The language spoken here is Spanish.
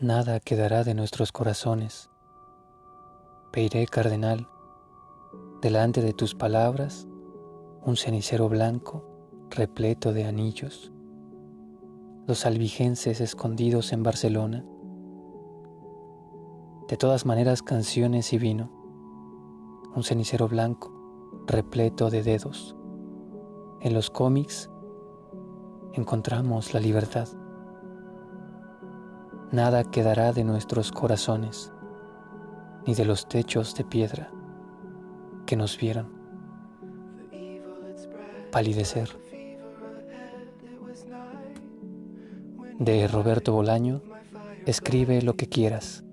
nada quedará de nuestros corazones. Peiré, cardenal, delante de tus palabras, un cenicero blanco repleto de anillos. Los albigenses escondidos en Barcelona. De todas maneras, canciones y vino. Un cenicero blanco repleto de dedos. En los cómics encontramos la libertad. Nada quedará de nuestros corazones, ni de los techos de piedra que nos vieron palidecer. De Roberto Bolaño, escribe lo que quieras.